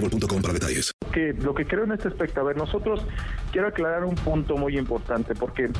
boostmobile.com para detalles. que lo que creo en este aspecto, a ver, nosotros quiero aclarar un punto muy importante porque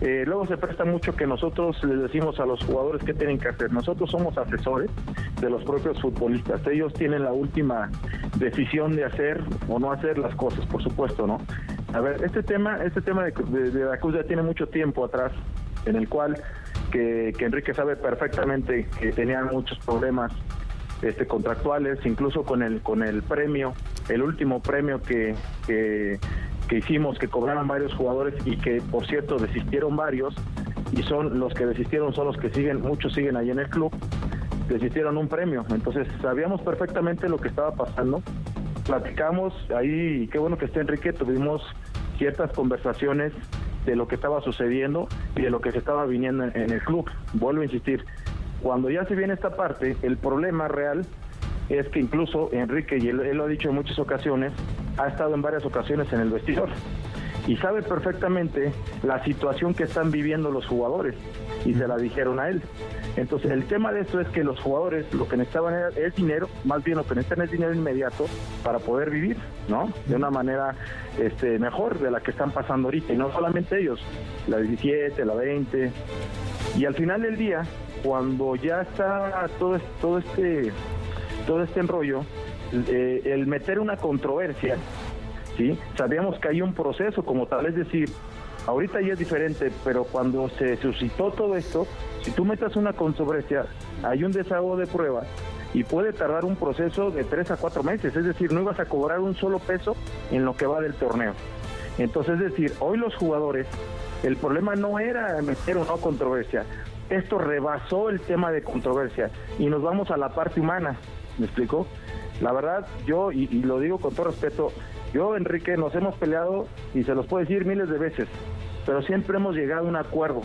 eh, luego se presta mucho que nosotros les decimos a los jugadores qué tienen que hacer. Nosotros somos asesores de los propios futbolistas. Ellos tienen la última decisión de hacer o no hacer las cosas, por supuesto, ¿no? A ver, este tema, este tema de, de, de la Cruz ya tiene mucho tiempo atrás, en el cual que, que Enrique sabe perfectamente que tenían muchos problemas este, contractuales, incluso con el con el premio, el último premio que, que, hicimos, que cobraron varios jugadores y que por cierto desistieron varios, y son los que desistieron son los que siguen, muchos siguen ahí en el club, desistieron un premio. Entonces sabíamos perfectamente lo que estaba pasando. Platicamos ahí, qué bueno que esté Enrique, tuvimos ciertas conversaciones de lo que estaba sucediendo y de lo que se estaba viniendo en, en el club. Vuelvo a insistir, cuando ya se viene esta parte, el problema real es que incluso Enrique, y él, él lo ha dicho en muchas ocasiones, ha estado en varias ocasiones en el vestidor y sabe perfectamente la situación que están viviendo los jugadores y se la dijeron a él. Entonces el tema de esto es que los jugadores lo que necesitaban era- es dinero, más bien lo que necesitan es dinero inmediato para poder vivir, ¿no? De una manera este, mejor de la que están pasando ahorita y no solamente ellos, la 17, la 20 y al final del día cuando ya está todo, todo este todo este enrollo, eh, el meter una controversia, Sabíamos que hay un proceso como tal, es decir, ahorita ya es diferente, pero cuando se suscitó todo esto, si tú metas una controversia, hay un desahogo de pruebas y puede tardar un proceso de tres a cuatro meses, es decir, no ibas a cobrar un solo peso en lo que va del torneo. Entonces, es decir, hoy los jugadores, el problema no era meter o no controversia, esto rebasó el tema de controversia y nos vamos a la parte humana, ¿me explico? La verdad, yo, y, lo digo con todo respeto, yo, Enrique, nos hemos peleado y se los puedo decir miles de veces, pero siempre hemos llegado a un acuerdo.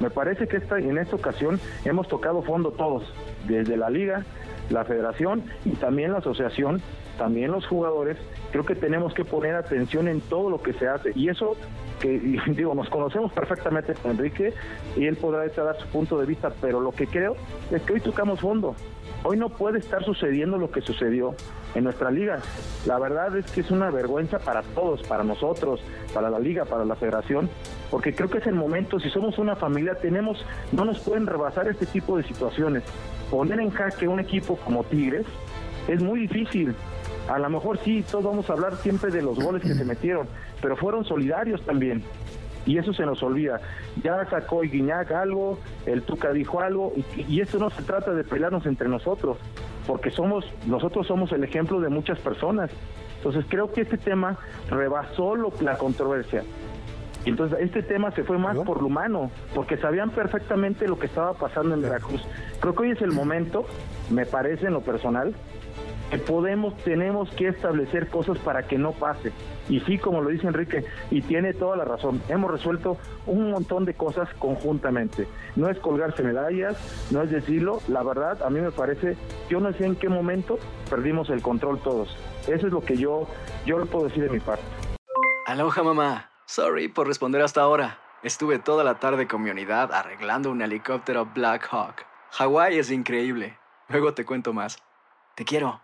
Me parece que esta, en esta ocasión hemos tocado fondo todos, desde la liga, la federación y también la asociación, también los jugadores. Creo que tenemos que poner atención en todo lo que se hace y eso que digo nos conocemos perfectamente con Enrique y él podrá dar su punto de vista, pero lo que creo es que hoy tocamos fondo. Hoy no puede estar sucediendo lo que sucedió en nuestra liga. La verdad es que es una vergüenza para todos, para nosotros, para la liga, para la federación, porque creo que es el momento, si somos una familia, tenemos, no nos pueden rebasar este tipo de situaciones. Poner en jaque un equipo como Tigres es muy difícil. A lo mejor sí, todos vamos a hablar siempre de los goles que se metieron, pero fueron solidarios también. Y eso se nos olvida. Ya sacó Guiñac algo, el Tuca dijo algo, y, y eso no se trata de pelearnos entre nosotros, porque somos, nosotros somos el ejemplo de muchas personas. Entonces creo que este tema rebasó lo- la controversia. Y entonces este tema se fue más por lo humano, porque sabían perfectamente lo que estaba pasando en Veracruz. Creo que hoy es el momento, me parece en lo personal, que podemos, tenemos que establecer cosas para que no pase. Y sí, como lo dice Enrique, y tiene toda la razón, hemos resuelto un montón de cosas conjuntamente. No es colgarse medallas, no es decirlo, la verdad, a mí me parece, yo no sé en qué momento perdimos el control todos. Eso es lo que yo, yo le puedo decir de mi parte. Aloha mamá, sorry por responder hasta ahora. Estuve toda la tarde con mi arreglando un helicóptero Black Hawk. Hawái es increíble. Luego te cuento más. Te quiero.